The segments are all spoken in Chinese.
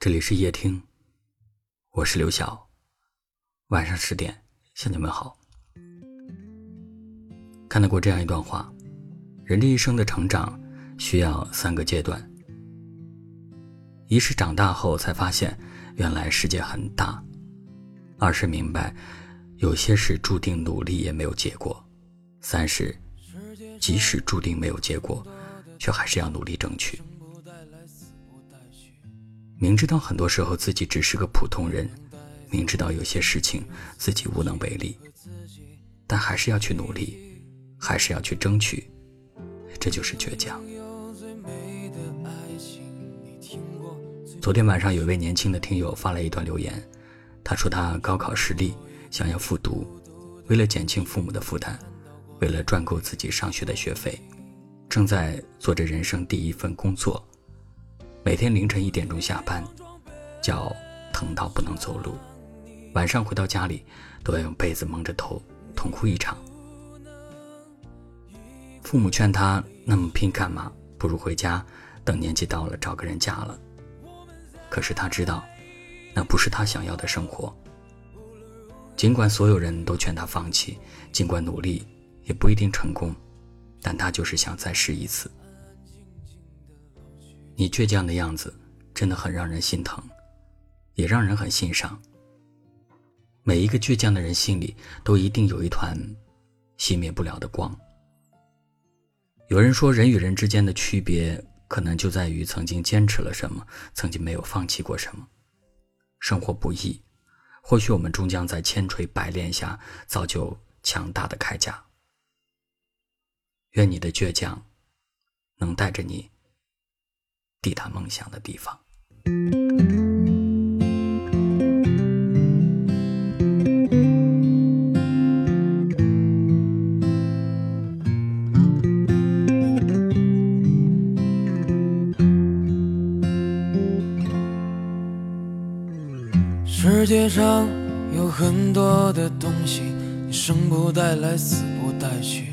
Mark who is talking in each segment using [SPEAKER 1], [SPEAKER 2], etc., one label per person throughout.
[SPEAKER 1] 这里是夜听，我是刘晓。晚上十点向你们好。看到过这样一段话：人这一生的成长需要三个阶段。一是长大后才发现原来世界很大；二是明白有些事注定努力也没有结果；三是即使注定没有结果，却还是要努力争取。明知道很多时候自己只是个普通人，明知道有些事情自己无能为力，但还是要去努力，还是要去争取，这就是倔强。昨天晚上有位年轻的听友发来一段留言，他说他高考失利，想要复读，为了减轻父母的负担，为了赚够自己上学的学费，正在做着人生第一份工作。每天凌晨一点钟下班，脚疼到不能走路，晚上回到家里都要用被子蒙着头，痛哭一场。父母劝他那么拼干嘛？不如回家，等年纪到了找个人嫁了。可是他知道，那不是他想要的生活。尽管所有人都劝他放弃，尽管努力也不一定成功，但他就是想再试一次。你倔强的样子真的很让人心疼，也让人很欣赏。每一个倔强的人心里都一定有一团熄灭不了的光。有人说，人与人之间的区别可能就在于曾经坚持了什么，曾经没有放弃过什么。生活不易，或许我们终将在千锤百炼下造就强大的铠甲。愿你的倔强能带着你。抵达梦想的地方。
[SPEAKER 2] 世界上有很多的东西，你生不带来，死不带去。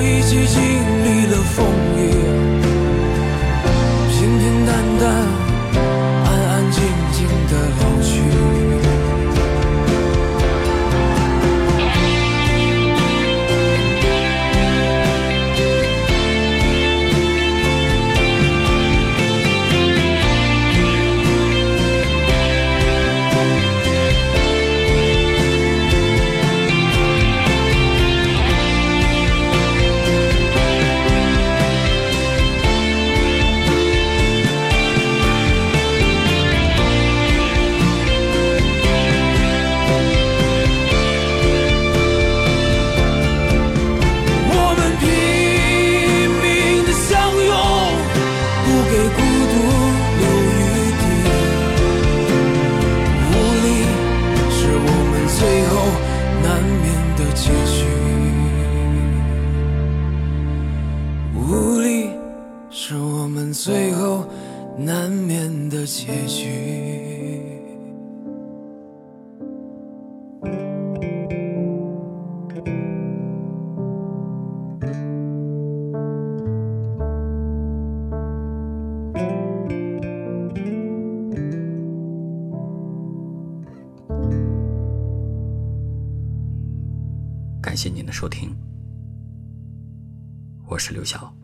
[SPEAKER 2] 一起经历了风最后难免的结局。
[SPEAKER 1] 感谢您的收听，我是刘晓。